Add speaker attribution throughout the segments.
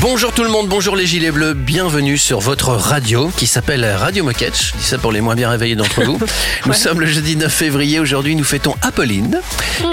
Speaker 1: Bonjour tout le monde, bonjour les gilets bleus, bienvenue sur votre radio qui s'appelle Radio Moquette. Je dis ça pour les moins bien réveillés d'entre vous. Nous sommes le jeudi 9 février, aujourd'hui nous fêtons Apolline.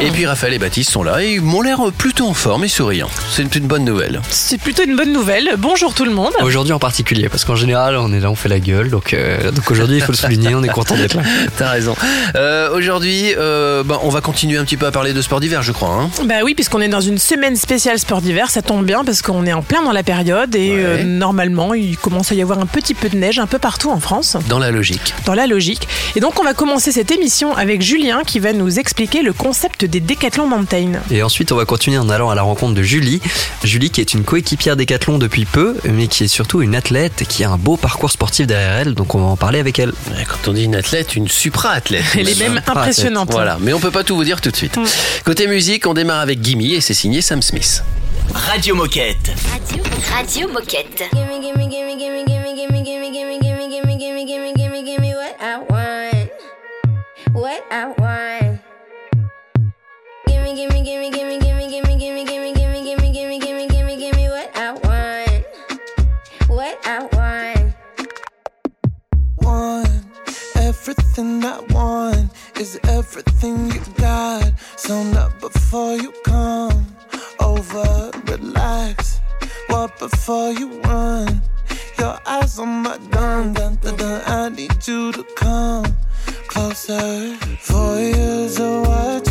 Speaker 1: Et puis Raphaël et Baptiste sont là et ils m'ont l'air plutôt en forme et souriants. C'est une bonne nouvelle.
Speaker 2: C'est plutôt une bonne nouvelle. Bonjour tout le monde.
Speaker 3: Aujourd'hui en particulier, parce qu'en général on est là, on fait la gueule, donc, euh, donc aujourd'hui il faut le souligner, on est content d'être là.
Speaker 1: T'as raison. Euh, aujourd'hui, euh, ben, on va continuer un petit peu à parler de sport d'hiver, je crois. hein.
Speaker 2: Bah oui, puisqu'on est dans une semaine spéciale sport d'hiver, ça tombe bien parce qu'on est en plein dans la période et
Speaker 1: Ouais.
Speaker 2: euh, normalement il commence à y avoir un petit peu de neige un peu partout en France.
Speaker 1: Dans la logique.
Speaker 2: Dans la logique. Et donc on va commencer cette émission avec Julien qui va nous expliquer le concept des décathlons mountain.
Speaker 3: Et ensuite on va continuer en allant à la rencontre de Julie. Julie qui est une coéquipière décathlon depuis peu, mais qui est surtout une athlète qui a un beau parcours sportif derrière elle, donc on va en parler avec elle.
Speaker 1: Ouais, Quand on dit une athlète, une supra-athlète.
Speaker 2: Elle est même impressionnante.
Speaker 1: Voilà, mais on peut pas tout vous dire tout de suite. Côté musique, on démarre avec Gimme et c'est signé Sam Smith.
Speaker 4: Radio Moquette.
Speaker 5: Radio, Radio Moquette.
Speaker 6: Gimme, gimme, gimme, gimme, gimme, gimme, gimme, gimme, gimme, gimme, gimme, gimme, gimme, gimme what I want. What I want. Gimme, gimme, gimme, gimme, gimme, gimme, gimme, gimme, gimme,
Speaker 7: Everything I want is everything you got. So not before you come over, relax. What before you run? Your eyes on my gun, dun, dun, dun. I need you to come closer. Four years of watching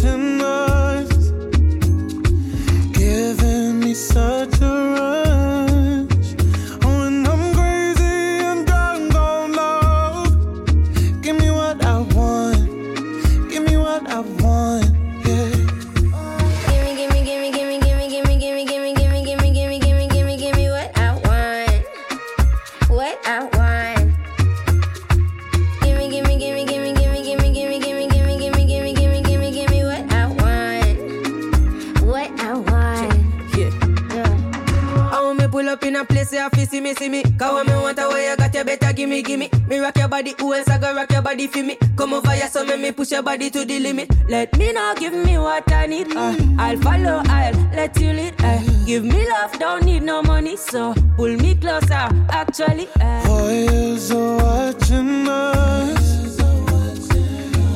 Speaker 8: see me. Cause when me want a way you got you better gimme, gimme. Me rock your body, who else I go rock your body for me? Come over here, so make me push your body to the limit. Let me know, give me what I need. Uh, I'll follow, I'll let you lead. Uh, give me love, don't need no money, so pull me closer. Actually, uh.
Speaker 7: Four years of watching us,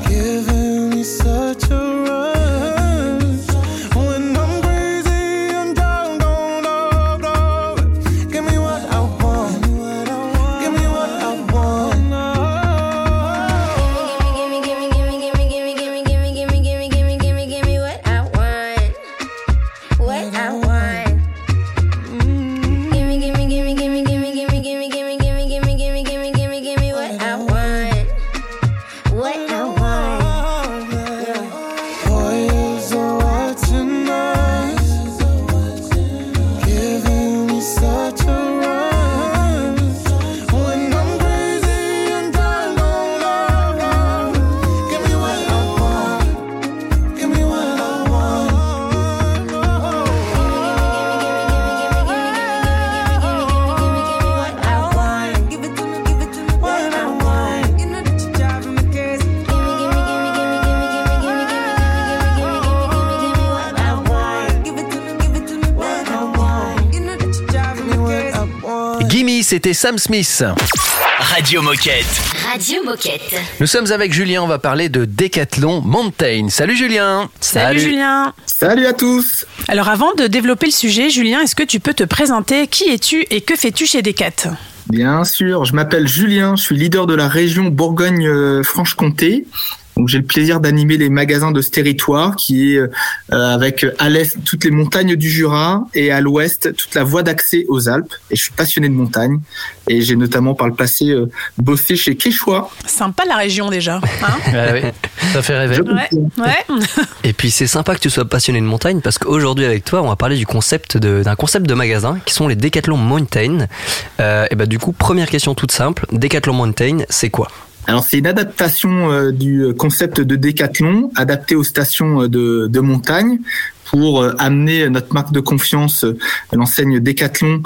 Speaker 7: giving me such a
Speaker 1: c'était Sam Smith.
Speaker 4: Radio Moquette.
Speaker 5: Radio Moquette.
Speaker 1: Nous sommes avec Julien, on va parler de Décathlon Mountain. Salut Julien
Speaker 2: Salut, Julien.
Speaker 9: Salut à tous
Speaker 2: Alors avant de développer le sujet, Julien, est-ce que tu peux te présenter? Qui es-tu et que fais-tu chez Decat?
Speaker 9: Bien sûr, je m'appelle Julien, je suis leader de la région Bourgogne-Franche-Comté. Donc j'ai le plaisir d'animer les magasins de ce territoire qui est euh, avec euh, à l'est toutes les montagnes du Jura et à l'ouest toute la voie d'accès aux Alpes. Et je suis passionné de montagne et j'ai notamment par le passé euh, bossé chez Quechua.
Speaker 2: Sympa la région déjà. hein
Speaker 1: Ah oui, ça fait rêver.
Speaker 9: Je
Speaker 2: ouais, ouais.
Speaker 3: Et puis c'est sympa que tu sois passionné de montagne parce qu'aujourd'hui avec toi on va parler du concept d'un concept de magasin qui sont les Decathlon Mountain. Euh, et bah du coup première question toute simple, Decathlon Mountain c'est quoi?
Speaker 9: Alors c'est une adaptation euh, du concept de décathlon adapté aux stations euh, de, montagne pour euh, amener notre marque de confiance, l'enseigne Decathlon,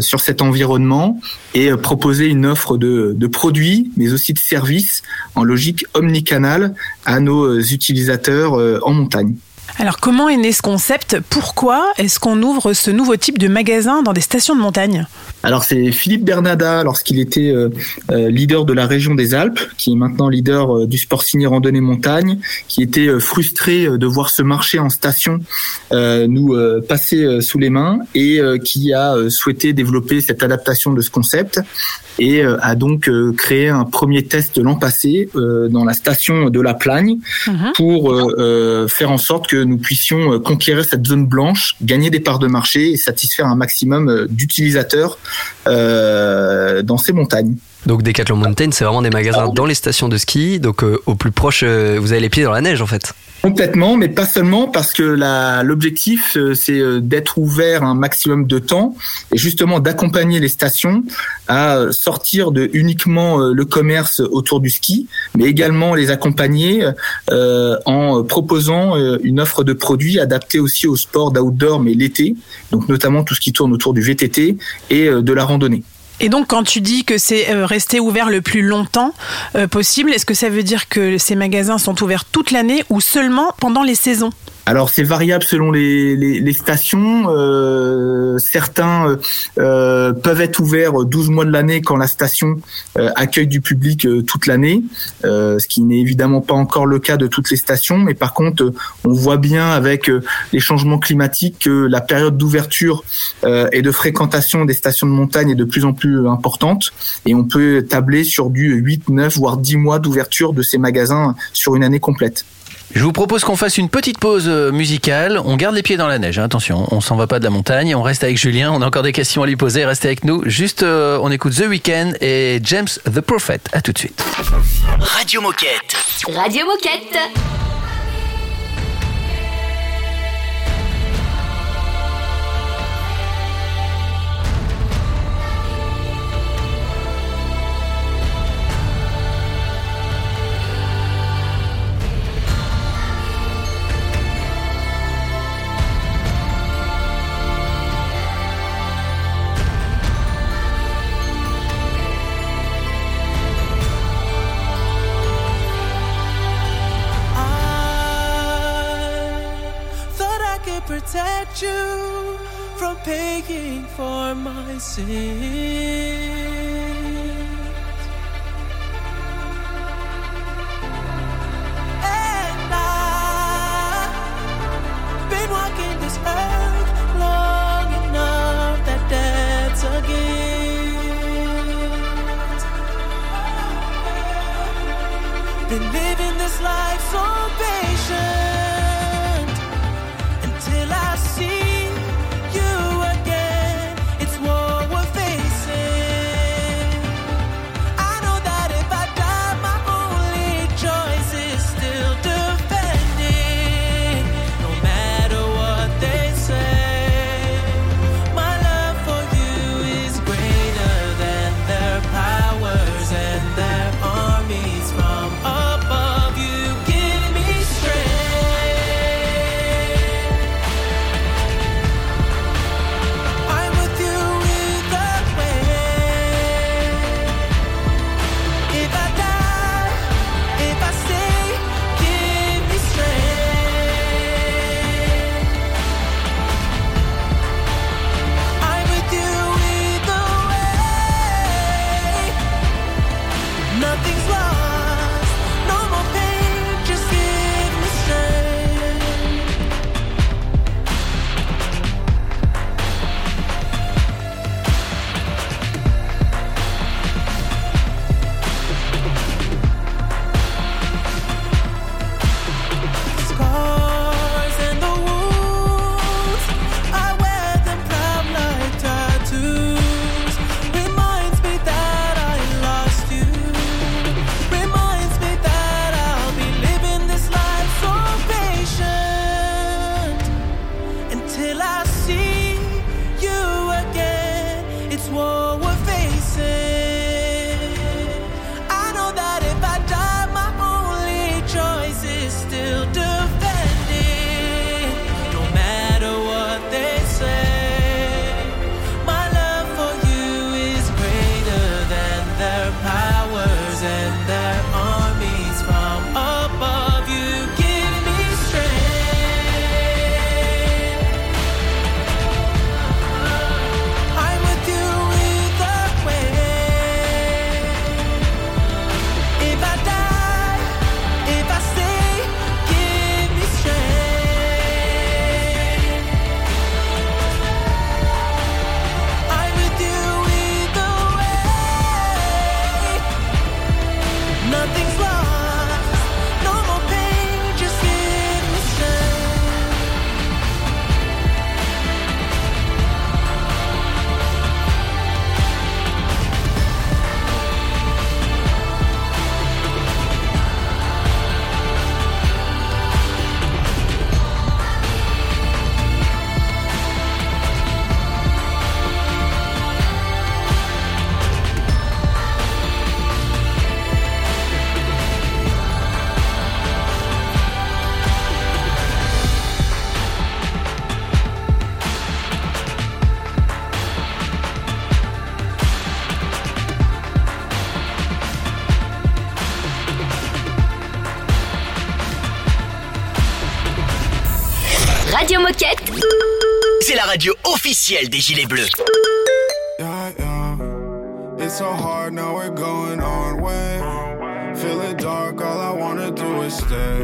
Speaker 9: sur cet environnement et proposer une offre de, de produits, mais aussi de services en logique omnicanal à nos utilisateurs en montagne.
Speaker 2: Alors comment est né ce concept? Pourquoi est-ce qu'on ouvre ce nouveau type de magasin dans des stations de montagne?
Speaker 9: Alors c'est Philippe Bernada, lorsqu'il était euh, euh, leader de la région des Alpes, qui est maintenant leader euh, du sport signé randonnée montagne, qui était euh, frustré de voir ce marché en station nous passer sous les mains et qui a souhaité développer cette adaptation de ce concept et a donc créé un premier test l'an passé dans la station de la Plagne pour euh, euh, faire en sorte que nous puissions euh, conquérir cette zone blanche, gagner des parts de marché et satisfaire un maximum euh, d'utilisateurs euh, dans ces montagnes.
Speaker 3: Donc Decathlon Mountain, c'est vraiment des magasins dans les stations de ski, donc euh, au plus proche, euh, vous avez les pieds dans la neige en fait.
Speaker 9: Complètement, mais pas seulement parce que l'objectif, euh, c'est euh, d'être ouvert un maximum de temps et justement d'accompagner les stations à euh, sortir de uniquement le commerce autour du ski, mais également les accompagner euh, en proposant une offre de produits adaptée aussi au sport d'outdoor, mais l'été, donc notamment tout ce qui tourne autour du VTT et de la randonnée.
Speaker 2: Et donc quand tu dis que c'est euh, rester ouvert le plus longtemps euh, possible, est-ce que ça veut dire que ces magasins sont ouverts toute l'année ou seulement pendant les saisons?
Speaker 9: Alors c'est variable selon les, stations. Euh, certains euh, euh, peuvent être ouverts 12 mois de l'année quand la station accueille du public toute l'année, ce qui n'est évidemment pas encore le cas de toutes les stations. Mais par contre, on voit bien avec les changements climatiques que la période d'ouverture et de fréquentation des stations de montagne est de plus en plus importante. Et on peut tabler sur du 8, 9, voire 10 mois d'ouverture de ces magasins sur une année complète.
Speaker 1: Je vous propose qu'on fasse une petite pause euh, musicale. On garde les pieds dans la neige, hein, attention, on s'en va pas de la montagne. On reste avec Julien, on a encore des questions à lui poser. Restez avec nous. Juste, euh, on écoute The Weeknd et James the Prophet. À tout de suite.
Speaker 4: Radio Moquette.
Speaker 5: Radio Moquette.
Speaker 10: My
Speaker 5: radio
Speaker 4: officielle des Gilets Bleus.
Speaker 11: Yeah, yeah. It's so hard now we're going on way. Feeling dark, all I wanna do is stay.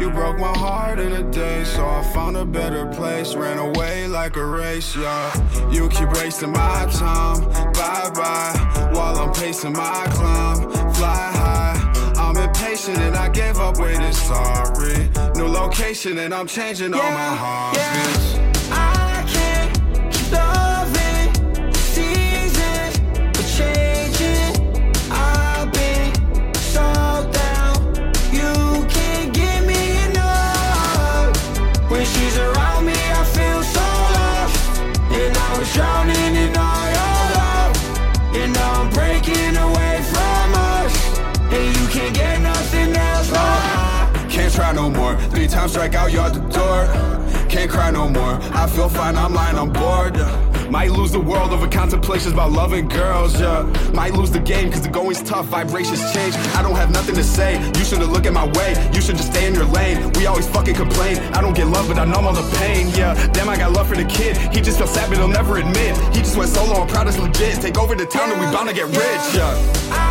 Speaker 11: You broke my heart in a day, so I found a better place. Ran away like a race, yeah. You keep wasting my time, bye bye. While I'm pacing my climb, fly high. I'm impatient and I gave up waiting, sorry. New location and I'm changing all my heartbeats.
Speaker 12: I
Speaker 11: times strike out, out the door. Can't cry no more. I feel fine, I'm lying, I'm bored. yeah. Might lose the world over contemplations about loving girls, yeah. Might lose the game cause the going's tough, vibrations change. I don't have nothing to say. You shouldn't look at my way. You should just stay in your lane. We always fucking complain. I don't get love, but I numb all the pain, yeah. Damn, I got love for the kid. He just feels sad, but he'll never admit. He just went solo, I'm proud as legit. Take over the town and we bound to get rich, yeah.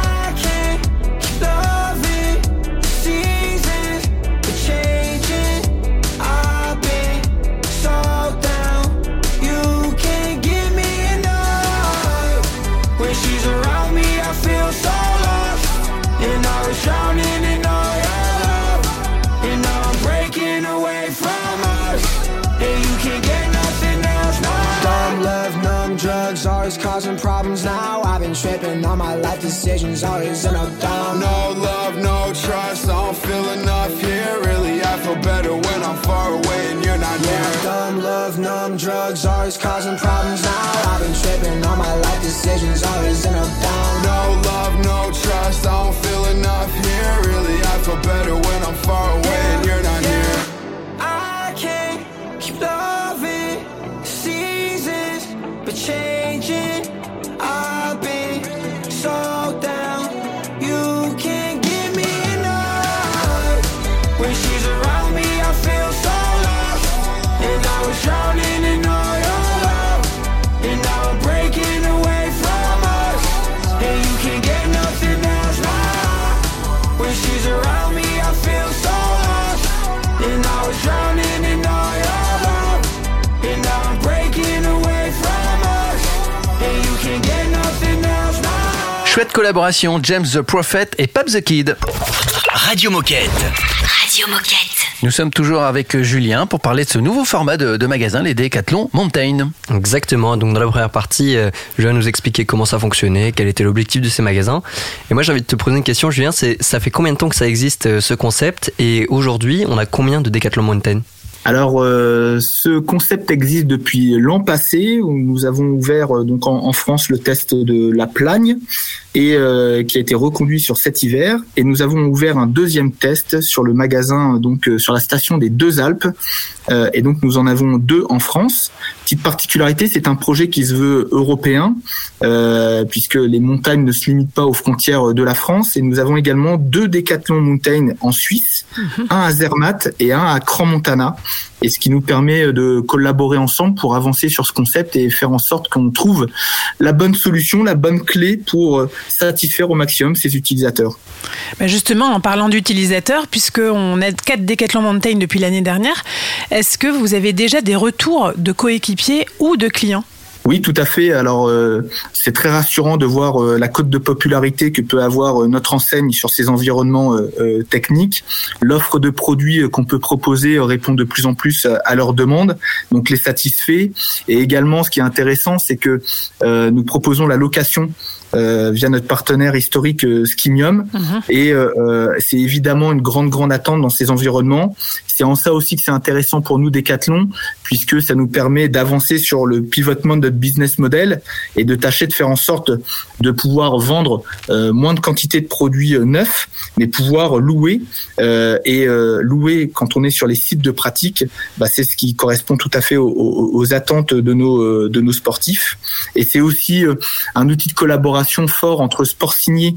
Speaker 13: On my life decisions, always in a down.
Speaker 11: No love, no trust, I don't feel enough here. Really, I feel better when I'm far away and you're not
Speaker 13: Yeah,
Speaker 11: near.
Speaker 13: dumb love, numb drugs, always causing problems now. I've been tripping on my life decisions, always in a down.
Speaker 11: No love, no trust, I don't feel enough here. Really, I feel better when I'm far away and you're not
Speaker 1: collaboration, James the Prophet et Pap the Kid.
Speaker 4: Radio Moquette.
Speaker 5: Radio Moquette.
Speaker 1: Nous sommes toujours avec Julien pour parler de ce nouveau format de, de magasin, les Décathlon Mountain.
Speaker 3: Exactement. Donc dans la première partie, euh, Julien nous expliquer comment ça fonctionnait, quel était l'objectif de ces magasins. Et moi j'ai envie de te poser une question, Julien. C'est ça fait combien de temps que ça existe euh, ce concept? Et aujourd'hui, on a combien de Decathlon Mountain?
Speaker 9: Alors, euh, ce concept existe depuis l'an passé où nous avons ouvert euh, donc en, France le test de la Plagne et euh, qui a été reconduit sur cet hiver. Et nous avons ouvert un deuxième test sur le magasin donc sur la station des Deux Alpes. Et donc nous en avons deux en France. Petite particularité, c'est un projet qui se veut européen euh, puisque les montagnes ne se limitent pas aux frontières de la France. Et nous avons également deux Décathlon Mountain en Suisse, un à Zermatt et un à Cran-Montana et ce qui nous permet de collaborer ensemble pour avancer sur ce concept et faire en sorte qu'on trouve la bonne solution, la bonne clé pour euh, satisfaire au maximum ses utilisateurs.
Speaker 2: Justement, en parlant d'utilisateurs, puisqu'on a 4 Decathlon Mountain depuis l'année dernière, est-ce que vous avez déjà des retours de coéquipiers ou de clients?
Speaker 9: Oui, tout à fait. Alors, euh, c'est très rassurant de voir euh, la cote de popularité que peut avoir euh, notre enseigne sur ces environnements euh, euh, techniques. L'offre de produits qu'on peut proposer répond de plus en plus à leurs demandes, donc les satisfait. Et également, ce qui est intéressant, c'est que euh, nous proposons la location euh, via notre partenaire historique euh, Skimium. Et euh, euh, c'est évidemment une grande, grande attente dans ces environnements. C'est en ça aussi que c'est intéressant pour nous, Decathlon, puisque ça nous permet d'avancer sur le pivotement de notre business model et de tâcher de faire en sorte de pouvoir vendre euh, moins de quantité de produits euh, neufs, mais pouvoir louer. Euh, et euh, louer, quand on est sur les sites de pratique, bah, c'est ce qui correspond tout à fait aux, aux- attentes de nos, euh, de nos sportifs. Et c'est aussi un outil de collaboration fort entre Sport Signé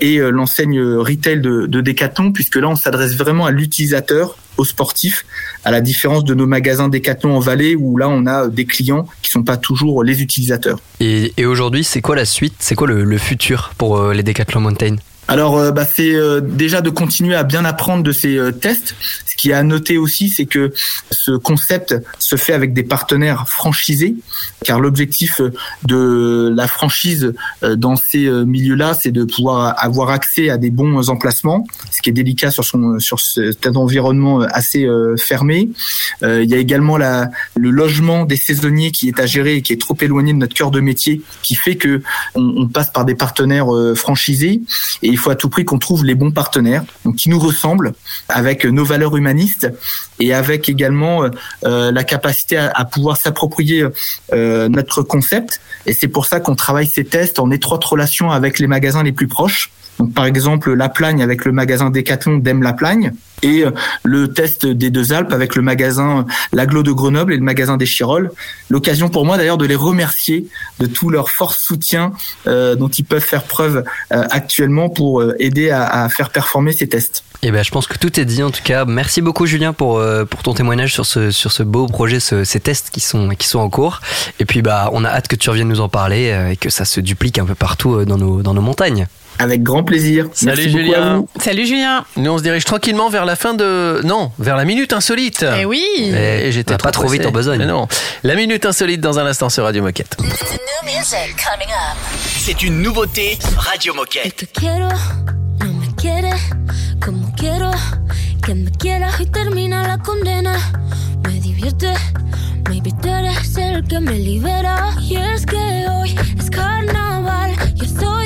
Speaker 9: et l'enseigne retail de, de Decathlon, puisque là, on s'adresse vraiment à l'utilisateur, aux sportifs, à la différence de nos magasins Decathlon en Vallée où là on a des clients qui sont pas toujours les utilisateurs.
Speaker 3: Et, et aujourd'hui, c'est quoi la suite? C'est quoi le, le futur pour euh, les Decathlon Mountain?
Speaker 9: Alors, euh, bah, c'est euh, déjà de continuer à bien apprendre de ces euh, tests. Ce qui est à noter aussi, c'est que ce concept se fait avec des partenaires franchisés, car l'objectif de la franchise dans ces milieux-là, c'est de pouvoir avoir accès à des bons emplacements, ce qui est délicat sur son sur cet environnement assez fermé. Il y a également le logement des saisonniers qui est à gérer et qui est trop éloigné de notre cœur de métier, qui fait que on, passe par des partenaires franchisés faut à tout prix qu'on trouve les bons partenaires, qui nous ressemblent, avec nos valeurs humanistes et avec également euh, euh, la capacité à, à pouvoir s'approprier euh, notre concept. Et c'est pour ça qu'on travaille ces tests en étroite relation avec les magasins les plus proches. Donc, par exemple, La Plagne avec le magasin Decathlon d'Aime La Plagne et euh, le test des deux Alpes avec le magasin L'Aglo de Grenoble et le magasin des Chirolles. L'occasion pour moi d'ailleurs de les remercier de tout leur fort soutien euh, dont ils peuvent faire preuve euh, actuellement pour euh, aider à, à faire performer ces tests.
Speaker 3: Eh ben, je pense que tout est dit en tout cas. Merci beaucoup Julien pour euh, pour ton témoignage sur ce sur ce beau projet, ce- ces tests qui sont qui sont en cours. Et puis bah, on a hâte que tu reviennes nous en parler euh, et que ça se duplique un peu partout euh, dans nos dans nos montagnes.
Speaker 9: Avec grand plaisir.
Speaker 1: Salut
Speaker 9: Merci
Speaker 1: Julien.
Speaker 2: Salut Julien.
Speaker 1: Nous on se dirige tranquillement vers la fin de non vers la minute insolite.
Speaker 2: Eh oui.
Speaker 1: Et j'étais
Speaker 3: pas trop vite en besogne.
Speaker 1: Mais non. La minute insolite dans un instant sur Radio Moquette.
Speaker 4: C'est une nouveauté Radio Moquette.
Speaker 14: Te quiero, no me quieres como quiero que me quieras y termina la condena. Me divierte, maybe tú eres el que me libera. Y es que hoy es carnaval, yo soy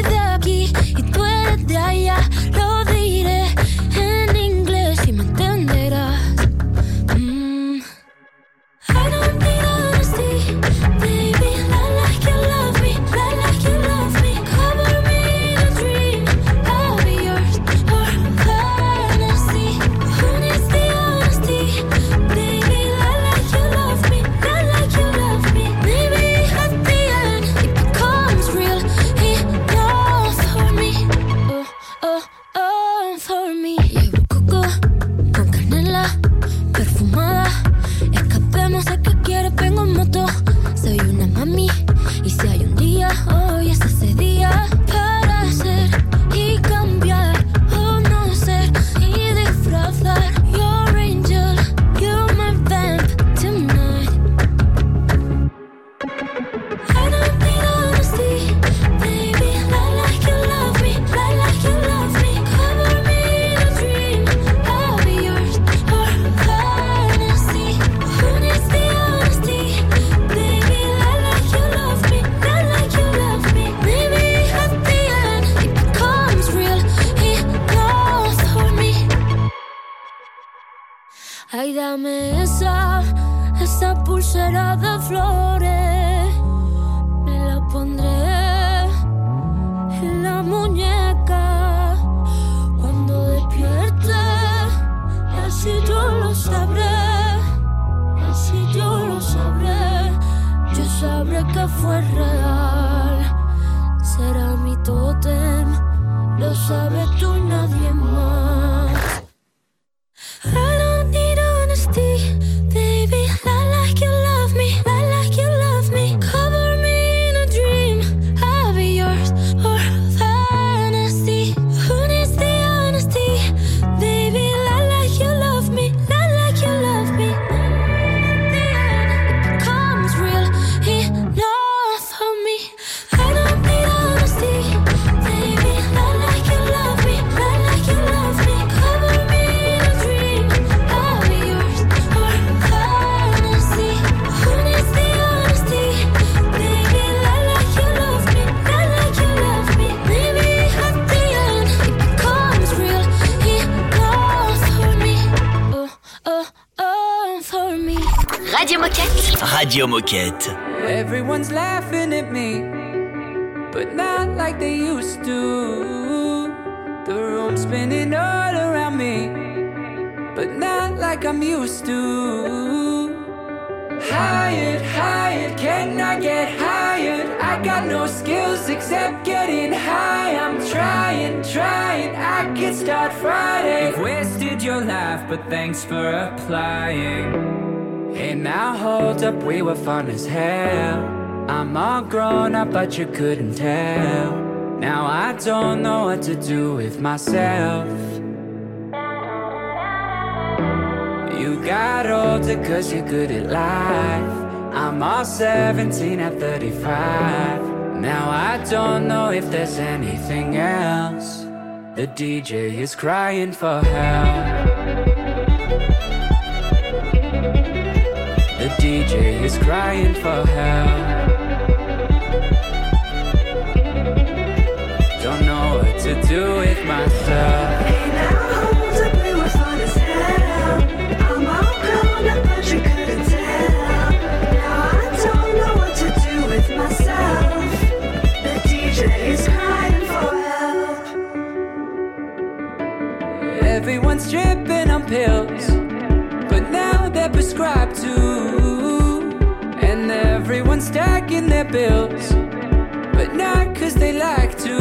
Speaker 5: Radio Moquette.
Speaker 15: Everyone's laughing at me, but not like they used to. The room's spinning all around me, but not like I'm used to. Hired, hired, can I get hired? I got no skills except getting high. I'm trying, trying. I could start Friday. You've wasted your life, but thanks for applying. Now hold up, we were fun as hell. I'm all grown up, but you couldn't tell. Now I don't know what to do with myself. You got older cause you're good at life. I'm all 17 at 35. Now I don't know if there's anything else. The DJ is crying for help. The DJ is crying for help. Don't know what to do with myself. Hey now the blue fan is hell I'm all gonna but you couldn't tell. Now I don't know what to do with myself. The DJ is crying for help. Everyone's tripping on pills, stacking their bills, but not cause they like to.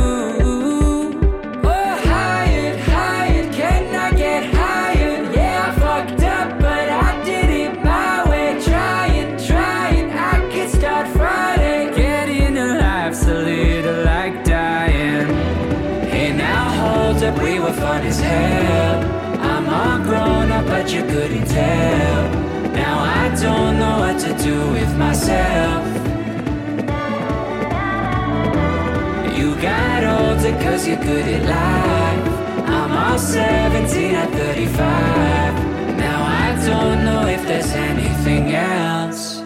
Speaker 15: Oh, hired, hired, can I get hired? Yeah, I fucked up, but I did it my way. Trying, trying, I could start Friday. Getting a life's a little like dying. Hey, now hold up, we were fun as hell. I'm all grown up, but you couldn't tell. Now I don't know what to do with myself. Got older cause you're good at life. I'm all 17 at 35. Now I don't know if there's anything else.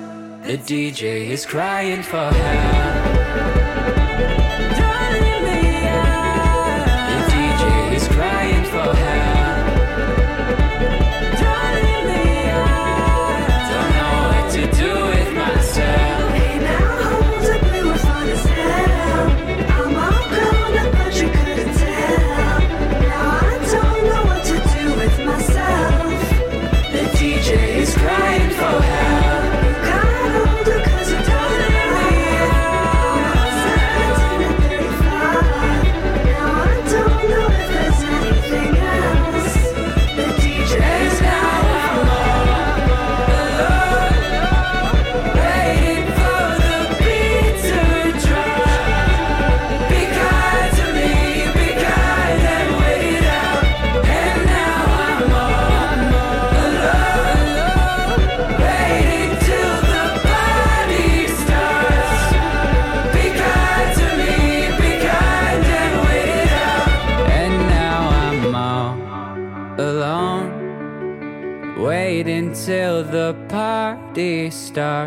Speaker 15: The DJ is crying for help.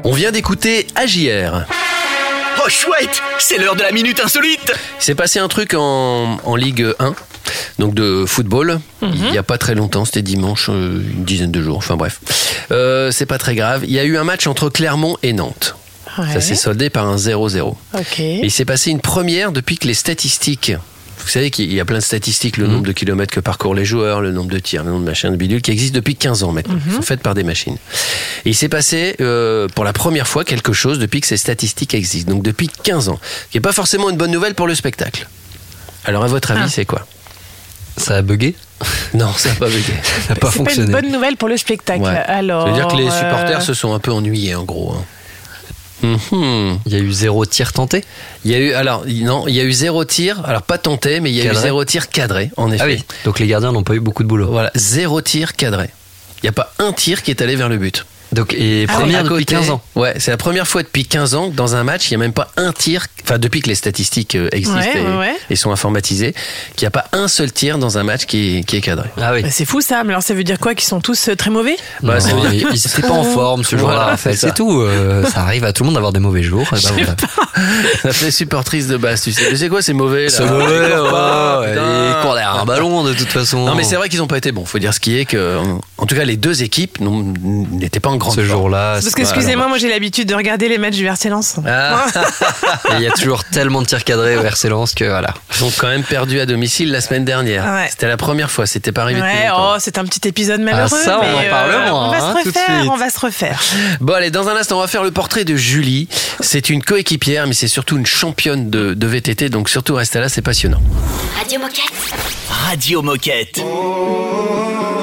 Speaker 1: On vient d'écouter AJR.
Speaker 4: Oh chouette, c'est l'heure de la minute insolite.
Speaker 1: Il s'est passé un truc en, en Ligue 1, donc de football. Il n'y a pas très longtemps, c'était dimanche, euh, une dizaine de jours, enfin bref. Euh, c'est pas très grave. Il y a eu un match entre Clermont et Nantes.
Speaker 2: Ouais.
Speaker 1: Ça s'est soldé par un 0-0.
Speaker 2: Ok.
Speaker 1: Et il s'est passé une première depuis que les statistiques. Vous savez qu'il y a plein de statistiques, le nombre de kilomètres que parcourent les joueurs, le nombre de tirs, le nombre de machins de bidules, qui existent depuis 15 ans maintenant. Ils sont faites par des machines. Et il s'est passé euh, pour la première fois quelque chose depuis que ces statistiques existent. Donc depuis 15 ans. Ce qui n'est pas forcément une bonne nouvelle pour le spectacle. Alors à votre avis,
Speaker 2: Ah.
Speaker 1: c'est quoi?
Speaker 3: Ça a bugué?
Speaker 1: Non, ça n'a pas bugué.
Speaker 3: Ça n'a pas
Speaker 2: C'est pas une
Speaker 3: fonctionné.
Speaker 2: bonne nouvelle pour le spectacle.
Speaker 1: Ouais.
Speaker 2: Alors,
Speaker 1: Ça veut dire que les
Speaker 2: euh,
Speaker 1: supporters se sont un peu ennuyés en gros. hein. Mhm.
Speaker 3: Il y a eu zéro tir tenté
Speaker 1: Il y a eu alors non, il y a eu zéro tir, alors pas tenté, mais il y a
Speaker 3: Cadré
Speaker 1: eu zéro tir cadré en effet.
Speaker 3: Ah oui, donc les gardiens n'ont pas eu beaucoup de boulot.
Speaker 1: Voilà, zéro tir cadré. Il n'y a pas un tir qui est allé vers le but.
Speaker 3: Donc, et
Speaker 2: Ah
Speaker 3: première
Speaker 1: À
Speaker 3: depuis
Speaker 1: côté-
Speaker 3: 15 ans.
Speaker 1: Ouais, c'est la première fois depuis 15 ans que dans un match, il n'y a même pas un tir, enfin depuis que les statistiques euh, existent
Speaker 2: Ouais,
Speaker 1: et,
Speaker 2: ouais, ouais.
Speaker 1: et sont informatisées, qu'il n'y a pas un seul tir dans un match qui est, qui est cadré.
Speaker 3: Ah oui.
Speaker 2: bah, c'est fou ça, mais alors ça veut dire quoi Qu'ils sont tous euh, très mauvais?
Speaker 1: Bah,
Speaker 3: Non,
Speaker 1: ça veut dire
Speaker 3: ils pas en forme ce jour-là.
Speaker 1: Voilà,
Speaker 3: en fait.
Speaker 1: c'est
Speaker 3: tout. euh, ça arrive à tout le monde d'avoir des mauvais jours. et ben voilà.
Speaker 1: Ça fait supportrice de base, tu sais. Mais c'est quoi, c'est mauvais là
Speaker 3: C'est mauvais,
Speaker 1: Ils courent pas,
Speaker 3: ouais. Ils courent derrière un ballon de toute façon.
Speaker 1: Non mais c'est vrai qu'ils n'ont pas été bons. Faut dire ce qui est que en, tout cas, les deux équipes n'étaient pas en grande
Speaker 3: Ce jour-là,
Speaker 2: Parce que, excusez-moi, moi j'ai l'habitude de regarder les matchs du RC Lens.
Speaker 1: Ah.
Speaker 3: Il y a toujours tellement de tirs cadrés au RC Lens que voilà.
Speaker 1: Ils ont quand même perdu à domicile la semaine dernière.
Speaker 2: Ouais.
Speaker 1: C'était la première fois, c'était pas arrivé depuis
Speaker 2: Ouais, oh, c'est un petit épisode malheureux.
Speaker 3: ça, on
Speaker 2: mais,
Speaker 3: en parle moins,
Speaker 2: On va
Speaker 3: hein,
Speaker 2: se refaire, on va se refaire.
Speaker 1: Bon, allez, dans un instant, on va faire le portrait de Julie. C'est une coéquipière, mais c'est surtout une championne de, de VTT, donc surtout restez là, c'est passionnant.
Speaker 5: Radio Moquette.
Speaker 4: Radio Moquette.
Speaker 13: You're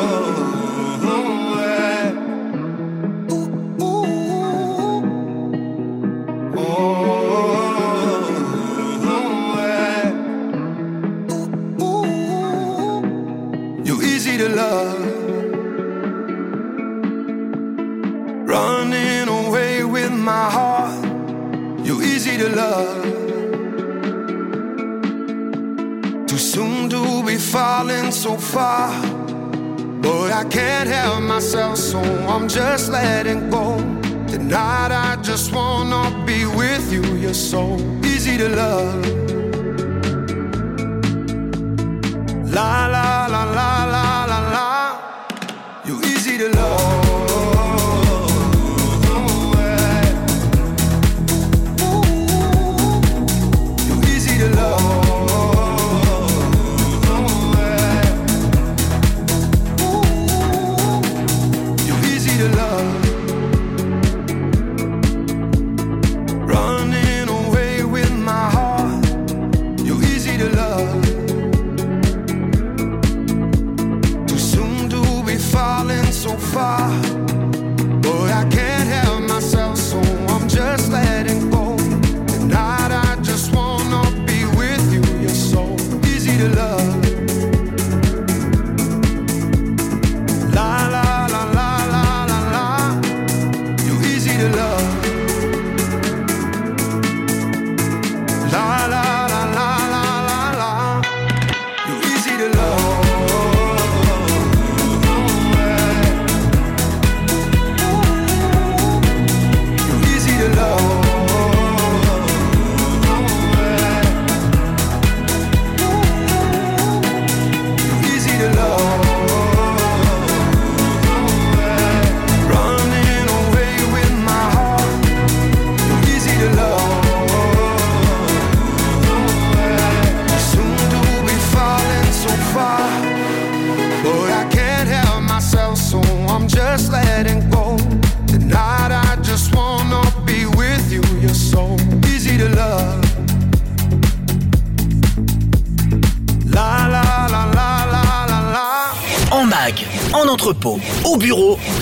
Speaker 13: Easy to love. Too soon to be falling so far. Boy, I can't help myself, so I'm just letting go. Tonight I just wanna be with you. You're so easy to love. La la la la la la la. You're easy to love. Far. Boy, I can't help myself, so I'm just letting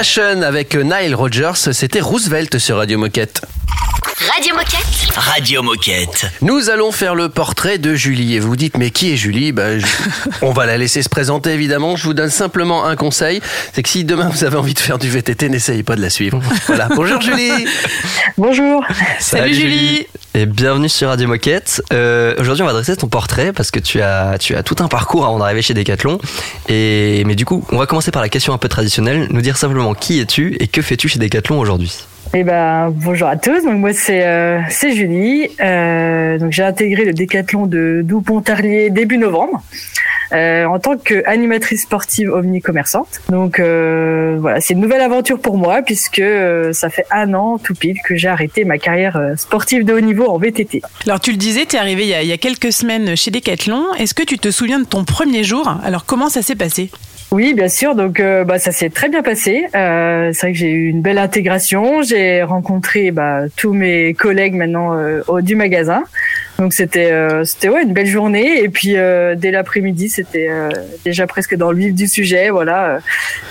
Speaker 1: Avec Nile Rogers, c'était Roosevelt sur Radio Moquette.
Speaker 5: Radio Moquette.
Speaker 4: Radio Moquette.
Speaker 1: Nous allons faire le portrait de Julie. Et vous dites, mais qui est Julie? Ben, je- On va la laisser se présenter évidemment. Je vous donne simplement un conseil. C'est que si demain vous avez envie de faire du VTT, n'essayez pas de la suivre. Voilà. Bonjour Julie.
Speaker 16: Bonjour.
Speaker 2: Salut, Julie.
Speaker 3: Et bienvenue sur Radio Moquette. Euh, Aujourd'hui, on va dresser ton portrait parce que tu as, tu as tout un parcours avant d'arriver chez Decathlon. Et, mais du coup, on va commencer par la question un peu traditionnelle. Nous dire simplement qui es-tu et que fais-tu chez Decathlon aujourd'hui?
Speaker 16: Eh ben, bonjour à tous. Donc moi c'est euh, Julie. Euh, donc j'ai intégré le décathlon de Doux-Pontarlier début novembre. euh, en tant qu'animatrice sportive omnicommerçante. Donc voilà, c'est une nouvelle aventure pour moi puisque ça fait un an tout pile que j'ai arrêté ma carrière sportive de haut niveau en VTT.
Speaker 2: Alors tu le disais, tu es arrivé il y, a, il y a quelques semaines chez Decathlon. Est-ce que tu te souviens de ton premier jour? Alors comment ça s'est passé?
Speaker 16: Oui, bien sûr. Donc, euh, bah, ça s'est très bien passé. Euh, c'est vrai que j'ai eu une belle intégration. J'ai rencontré bah, tous mes collègues maintenant euh, au, du magasin. Donc, c'était euh, c'était ouais une belle journée. Et puis euh, dès l'après-midi, c'était déjà presque dans le vif du sujet. Voilà,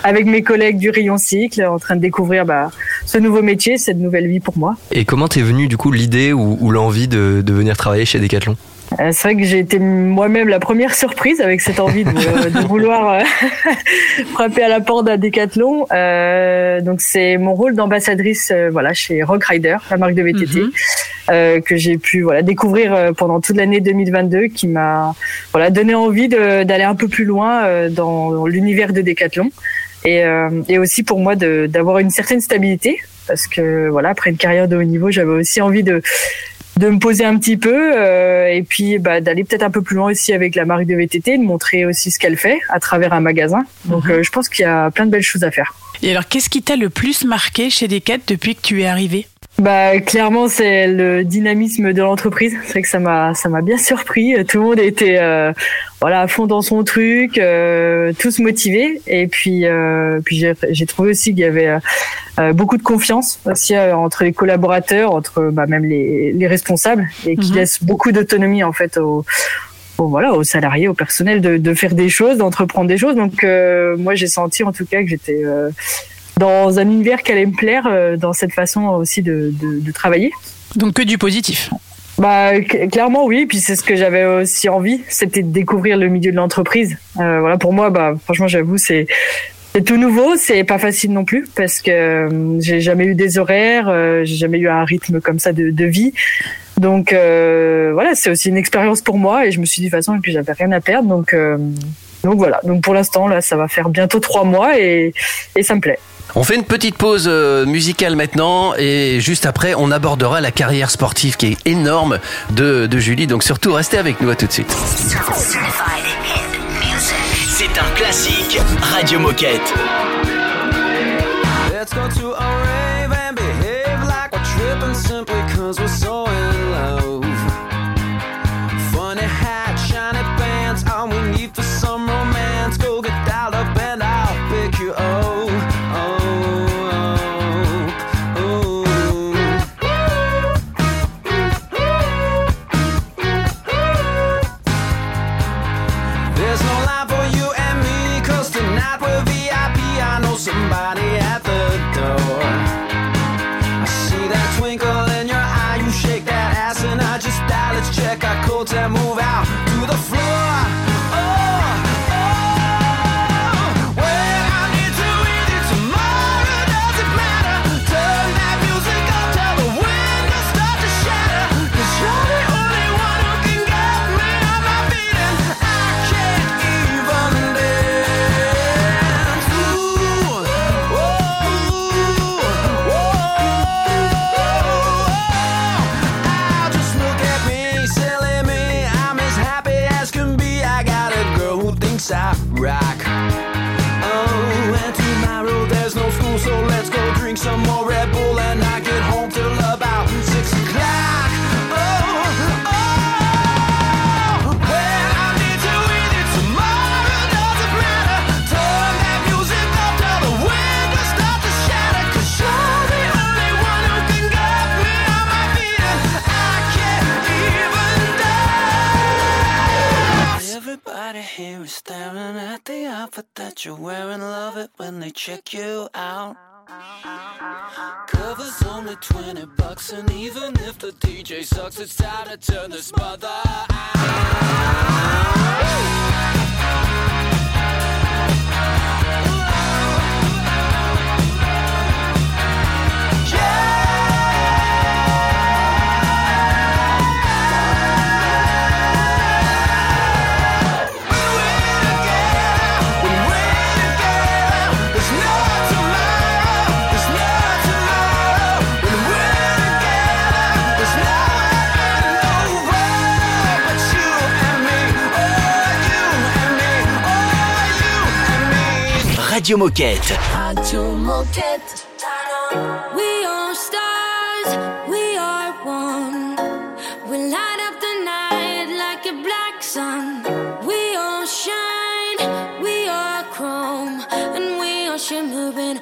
Speaker 16: avec mes collègues du rayon cycle, en train de découvrir bah, ce nouveau métier, cette nouvelle vie pour moi.
Speaker 3: Et comment t'es venue du coup l'idée ou, ou l'envie de, de venir travailler chez Decathlon?
Speaker 16: C'est vrai que j'ai été moi-même la première surprise avec cette envie de, de vouloir euh, frapper à la porte d'un décathlon. Euh, donc c'est mon rôle d'ambassadrice euh, voilà chez Rock Rider, la marque de VTT, euh, que j'ai pu voilà découvrir euh, pendant toute l'année 2022, qui m'a voilà donné envie d'aller un peu plus loin euh, dans l'univers de décathlon et, euh, et aussi pour moi d'avoir une certaine stabilité parce que voilà après une carrière de haut niveau, j'avais aussi envie de de me poser un petit peu euh, et puis bah, d'aller peut-être un peu plus loin aussi avec la marque de VTT, de montrer aussi ce qu'elle fait à travers un magasin. Donc euh, je pense qu'il y a plein de belles choses à faire.
Speaker 2: Et alors qu'est-ce qui t'a le plus marqué chez Decat depuis que tu es arrivé
Speaker 16: Bah clairement c'est le dynamisme de l'entreprise. C'est vrai que ça m'a ça m'a bien surpris. Tout le monde était euh, voilà à fond dans son truc, euh, tous motivés. Et puis euh, puis j'ai j'ai trouvé aussi qu'il y avait euh, euh, beaucoup de confiance aussi euh, entre les collaborateurs, entre bah, même les, les responsables, et qui
Speaker 2: Mhm.
Speaker 16: laisse beaucoup d'autonomie en fait aux aux, voilà, aux salariés, au personnel de, de faire des choses, d'entreprendre des choses. Donc euh, moi j'ai senti en tout cas que j'étais euh, dans un univers qui allait me plaire, euh, dans cette façon aussi de, de, de travailler.
Speaker 2: Donc que du positif.
Speaker 16: Bah cl- clairement oui, puis c'est ce que j'avais aussi envie, c'était de découvrir le milieu de l'entreprise. Euh, voilà pour moi, bah franchement j'avoue c'est c'est tout nouveau, c'est pas facile non plus parce que euh, j'ai jamais eu des horaires, euh, j'ai jamais eu un rythme comme ça de, de vie. Donc euh, voilà, c'est aussi une expérience pour moi et je me suis dit de toute façon que j'avais rien à perdre. Donc euh, donc voilà. Donc pour l'instant là, ça va faire bientôt trois mois et et ça me plaît.
Speaker 1: On fait une petite pause euh, musicale maintenant et juste après on abordera la carrière sportive qui est énorme de, de Julie. Donc surtout restez avec nous à tout de suite.
Speaker 4: C'est un classique Radio Moquette.
Speaker 12: Let's go to a rave and behave like we're tripping simply cause we're so in
Speaker 17: staring at the outfit that you're wearing. Love it when they check you out. Cover's only 20 bucks, and even if the DJ sucks, it's time to turn this mother
Speaker 4: Radio Moquette.
Speaker 18: Radio Moquette.
Speaker 14: We are stars, we are one. We light up the night like a black sun. We all shine, we are chrome, and we are shimmering.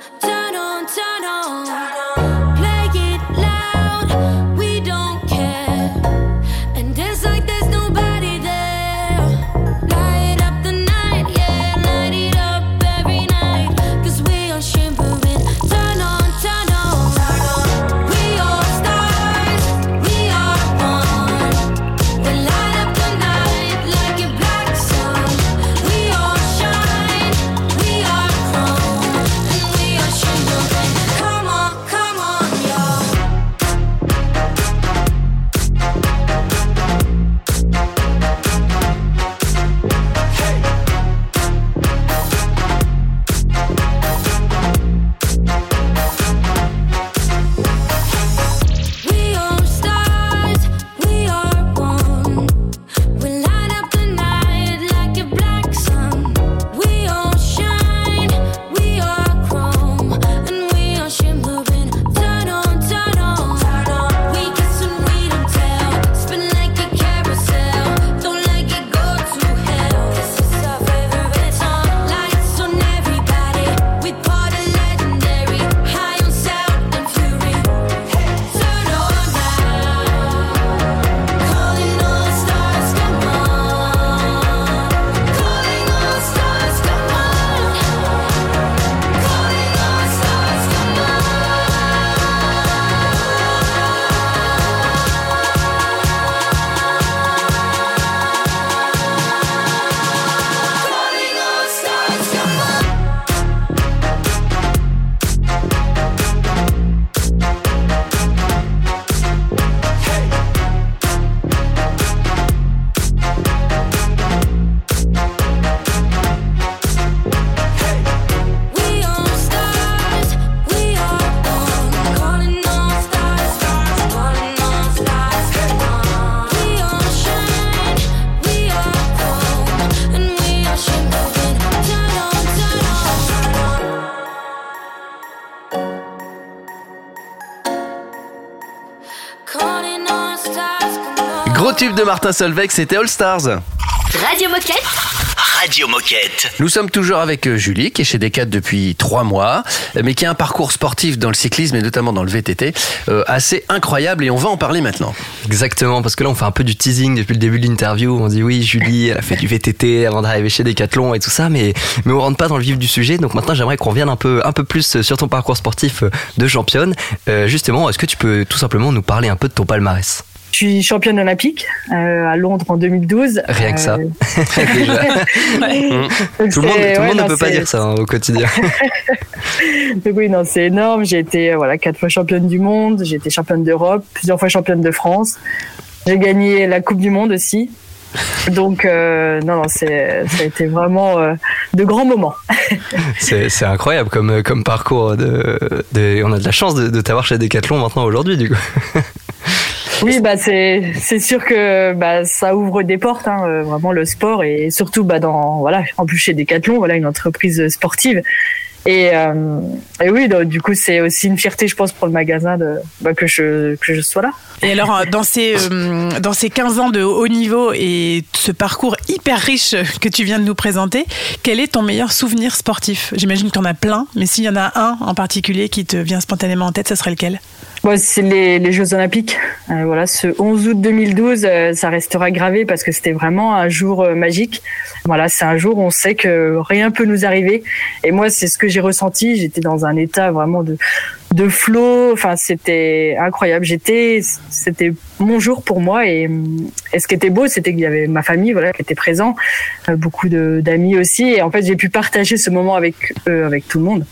Speaker 1: Martin Solveig, c'était All Stars.
Speaker 5: Radio Moquette.
Speaker 4: Radio Moquette.
Speaker 1: Nous sommes toujours avec euh, Julie, qui est chez Decat depuis trois mois, euh, mais qui a un parcours sportif dans le cyclisme et notamment dans le VTT euh, assez incroyable et on va en parler maintenant.
Speaker 3: Exactement, parce que là on fait un peu du teasing depuis le début de l'interview. On dit oui, Julie, elle a fait du VTT avant d'arriver chez Decathlon et tout ça, mais mais on rentre pas dans le vif du sujet. Donc maintenant j'aimerais qu'on revienne un peu un peu plus sur ton parcours sportif de championne. Euh, justement, est-ce que tu peux tout simplement nous parler un peu de ton palmarès?
Speaker 16: Je suis championne olympique euh, à Londres en 2012.
Speaker 3: Rien que ça.
Speaker 16: Euh,
Speaker 3: Déjà.
Speaker 16: Ouais. Donc
Speaker 3: Tout le monde,
Speaker 16: c'est-
Speaker 3: tout le
Speaker 16: ouais,
Speaker 3: monde ne peut pas dire ça hein, au quotidien.
Speaker 16: Donc oui, non, c'est énorme. J'ai été euh, voilà quatre fois championne du monde. J'ai été championne d'Europe, plusieurs fois championne de France. J'ai gagné la Coupe du Monde aussi. Donc euh, non, non, c'est ça a été vraiment euh, de grands moments.
Speaker 3: C'est c'est incroyable comme, comme parcours. De, de- on a de la chance de, de t'avoir chez Decathlon maintenant aujourd'hui, du coup.
Speaker 16: Oui, bah c'est c'est sûr que bah ça ouvre des portes, hein, euh, vraiment le sport et surtout bah dans voilà en plus chez Decathlon, voilà une entreprise sportive. Et, euh, et oui, donc, du coup c'est aussi une fierté, je pense, pour le magasin de bah, que je que je sois là.
Speaker 2: Et alors, euh, dans ces, euh, dans ces 15 ans de haut niveau et ce parcours hyper riche que tu viens de nous présenter, quel est ton meilleur souvenir sportif? J'imagine que tu en as plein, mais s'il y en a un en particulier qui te vient spontanément en tête, ce serait lequel?
Speaker 16: Bon, c'est les, les Jeux Olympiques. Euh, voilà, ce 11 août 2012, euh, ça restera gravé parce que c'était vraiment un jour euh, magique. Voilà, c'est un jour où on sait que rien peut nous arriver. Et moi, c'est ce que j'ai ressenti. J'étais dans un état vraiment de de flow. Enfin, c'était incroyable. J'étais, c'était mon jour pour moi. Et, et ce qui était beau, c'était qu'il y avait ma famille, voilà, qui était présent, euh, beaucoup d'amis aussi. Et en fait, j'ai pu partager ce moment avec eux, avec tout le monde.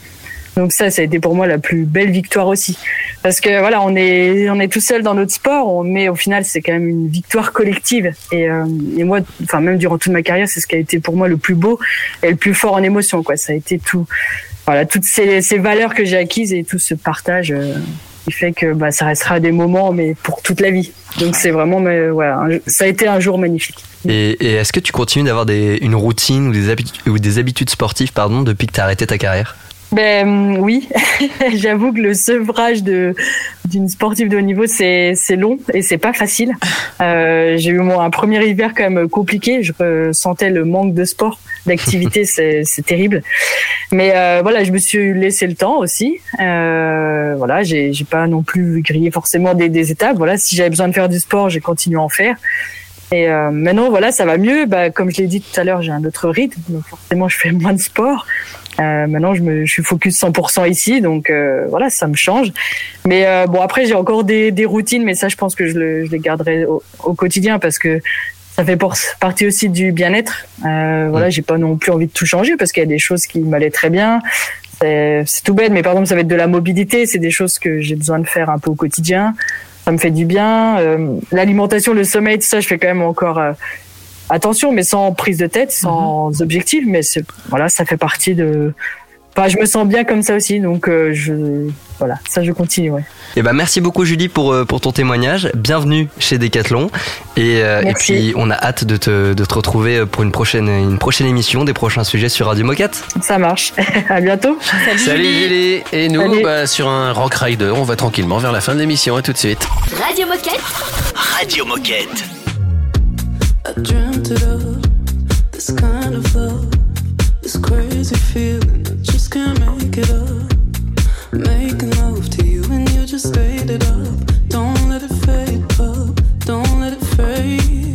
Speaker 16: Donc ça, ça a été pour moi la plus belle victoire aussi, parce que voilà, on est on est tout seul dans notre sport, mais au final, c'est quand même une victoire collective. Et, euh, et moi, enfin même durant toute ma carrière, c'est ce qui a été pour moi le plus beau et le plus fort en émotion. Quoi, ça a été tout, voilà, toutes ces, valeurs que j'ai acquises et tout ce partage. euh, qui fait que bah, ça restera des moments, mais pour toute la vie. Donc c'est vraiment, mais, voilà, ça a été un jour magnifique.
Speaker 3: Et, est-ce que tu continues d'avoir une routine ou des, ou des habitudes sportives pardon, depuis que tu as arrêté ta carrière?
Speaker 16: Ben oui, j'avoue que le sevrage de d'une sportive de haut niveau c'est c'est long et c'est pas facile. Euh, j'ai eu moi un premier hiver quand même compliqué. Je ressentais le manque de sport, d'activité, c'est c'est terrible. Mais euh, voilà, je me suis laissé le temps aussi. Euh, voilà, j'ai j'ai pas non plus grillé forcément des, des étapes. Voilà, si j'avais besoin de faire du sport, j'ai continué à en faire. Et euh, maintenant, voilà, ça va mieux. Bah, comme je l'ai dit tout à l'heure, j'ai un autre rythme, donc forcément, je fais moins de sport. Euh, maintenant, je, me, je suis focus 100% ici, donc euh, voilà, ça me change. Mais euh, bon, après, j'ai encore des, des routines, mais ça, je pense que je, le, je les garderai au, au quotidien parce que ça fait partie aussi du bien-être. Euh, voilà, j'ai pas non plus envie de tout changer parce qu'il y a des choses qui m'allaient très bien. C'est c'est tout bête, mais par exemple, ça va être de la mobilité. C'est des choses que j'ai besoin de faire un peu au quotidien. Ça me fait du bien. Euh, L'alimentation, le sommeil, tout ça, je fais quand même encore euh, attention, mais sans prise de tête, sans objectif. Mais c'est- voilà, ça fait partie de. Enfin, je me sens bien comme ça aussi, donc euh, je voilà, ça je continue. Ouais.
Speaker 3: Eh ben, merci beaucoup Julie pour, euh, pour ton témoignage. Bienvenue chez Decathlon. Et, euh, et puis on a hâte de te, de te retrouver pour une prochaine, une prochaine émission, des prochains sujets sur Radio Moquette.
Speaker 16: Ça marche. à bientôt.
Speaker 1: Salut, Julie. Et nous,
Speaker 16: Salut.
Speaker 1: bah, sur un Rock Rider, on va tranquillement vers la fin de l'émission. À tout de suite.
Speaker 5: Radio Moquette.
Speaker 4: Radio Moquette.
Speaker 17: Don't let it fade up, don't let it fade.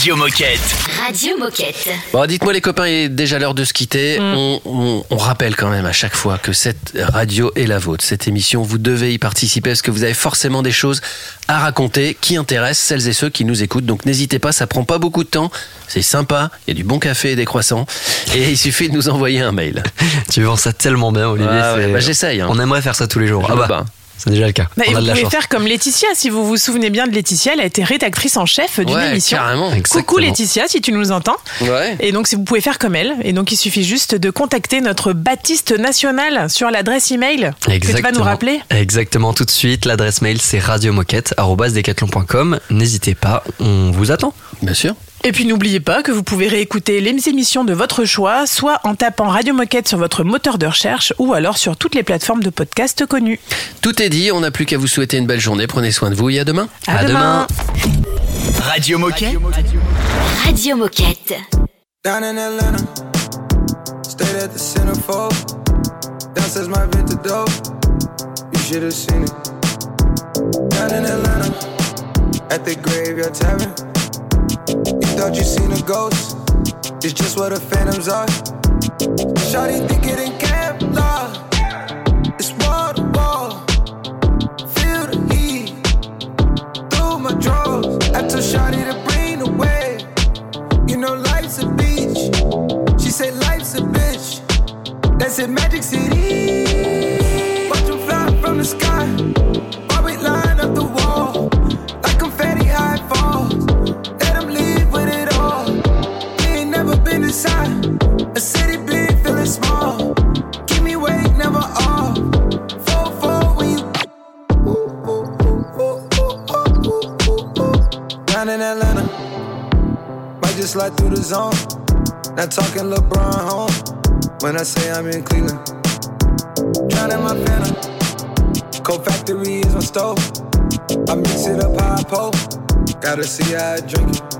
Speaker 4: Radio Moquette.
Speaker 5: Radio Moquette.
Speaker 1: Bon, dites-moi les copains, il est déjà l'heure de se quitter. On, on- on rappelle quand même à chaque fois que cette radio est la vôtre. Cette émission, vous devez y participer parce que vous avez forcément des choses à raconter qui intéressent celles et ceux qui nous écoutent. Donc n'hésitez pas, ça prend pas beaucoup de temps. C'est sympa, il y a du bon café et des croissants. Et il suffit de nous envoyer un mail.
Speaker 3: Tu vends ça tellement bien, Olivier.
Speaker 1: Ah ouais, bah, j'essaye, hein.
Speaker 3: On aimerait faire ça tous les jours.
Speaker 1: Je
Speaker 3: ah bah. C'est déjà le cas.
Speaker 2: Bah, et
Speaker 3: On a
Speaker 2: vous
Speaker 3: de la
Speaker 2: pouvez
Speaker 3: chance.
Speaker 2: faire comme Laetitia, si vous vous souvenez bien de Laetitia, elle a été rédactrice en chef d'une
Speaker 1: Ouais,
Speaker 2: émission.
Speaker 1: carrément.
Speaker 2: Coucou
Speaker 3: Exactement.
Speaker 2: Laetitia, si tu nous entends.
Speaker 1: Ouais.
Speaker 2: Et donc, si vous pouvez faire comme elle. Et donc, il suffit juste de contacter notre Baptiste national sur l'adresse email que tu vas nous rappeler.
Speaker 3: Exactement, tout de suite. L'adresse mail, c'est radiomoquette.com. N'hésitez pas, on vous attend.
Speaker 1: Bien sûr.
Speaker 2: Et puis n'oubliez pas que vous pouvez réécouter les émissions de votre choix, soit en tapant Radio Moquette sur votre moteur de recherche ou alors sur toutes les plateformes de podcast connues.
Speaker 1: Tout est dit, on n'a plus qu'à vous souhaiter une belle journée. Prenez soin de vous et à demain.
Speaker 2: À, demain.
Speaker 4: Radio Moquette.
Speaker 5: Radio Moquette.
Speaker 13: Down in Atlanta, stayed at the centerfold. Downstairs my vintage dope, you should have seen it. Down in Atlanta, at the graveyard tavern. You thought you seen a ghost, it's just what the phantoms are. Shawty think thicker than Kevlar, it's wall to wall. Feel the heat through my drawers. I told Shawty to bring the wave. You know life's a beach. She said life's a bitch. That's in Magic City. Watch 'em fly from the sky. Slide through the zone. Not talking LeBron home. When I say I'm in Cleveland. Drowning my phantom. Cold factory is my stove. I mix it up I pour. Gotta see how I drink it.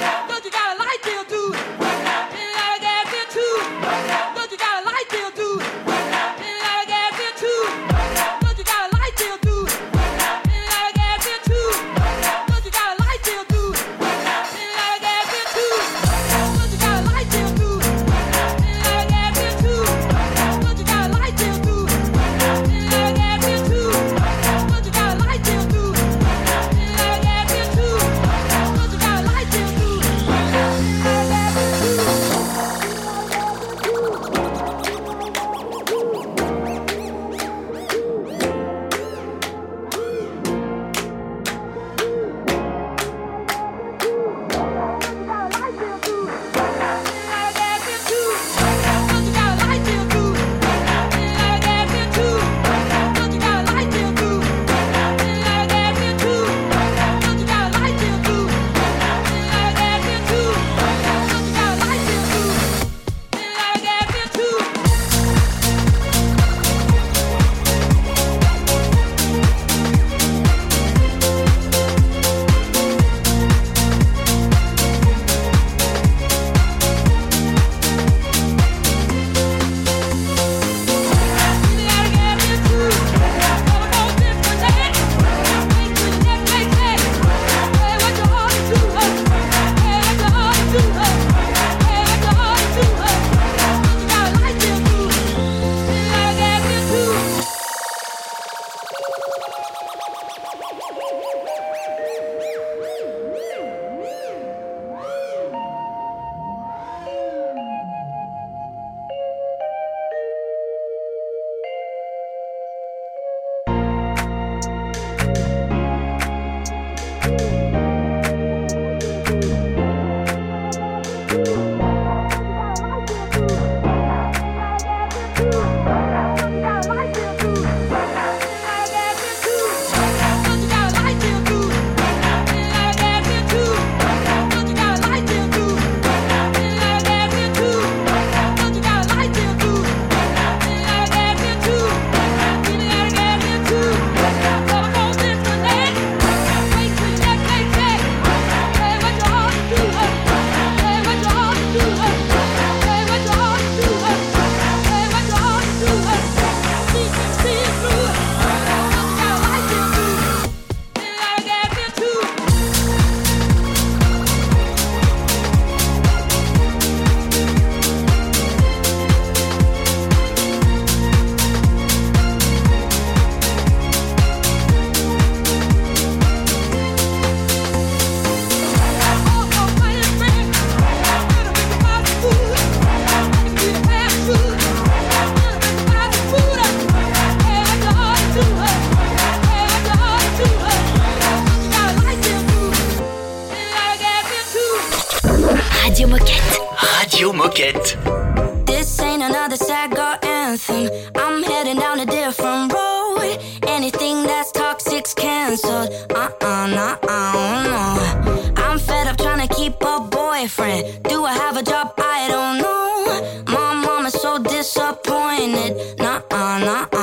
Speaker 14: Uh-uh.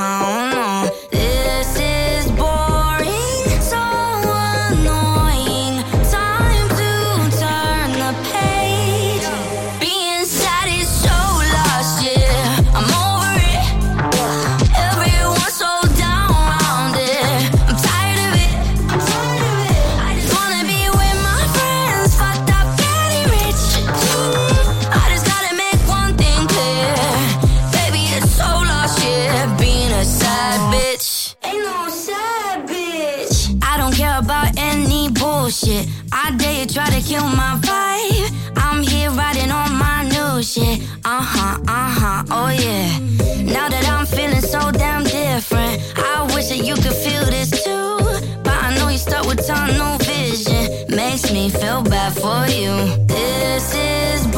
Speaker 14: so
Speaker 19: bad for you. This is.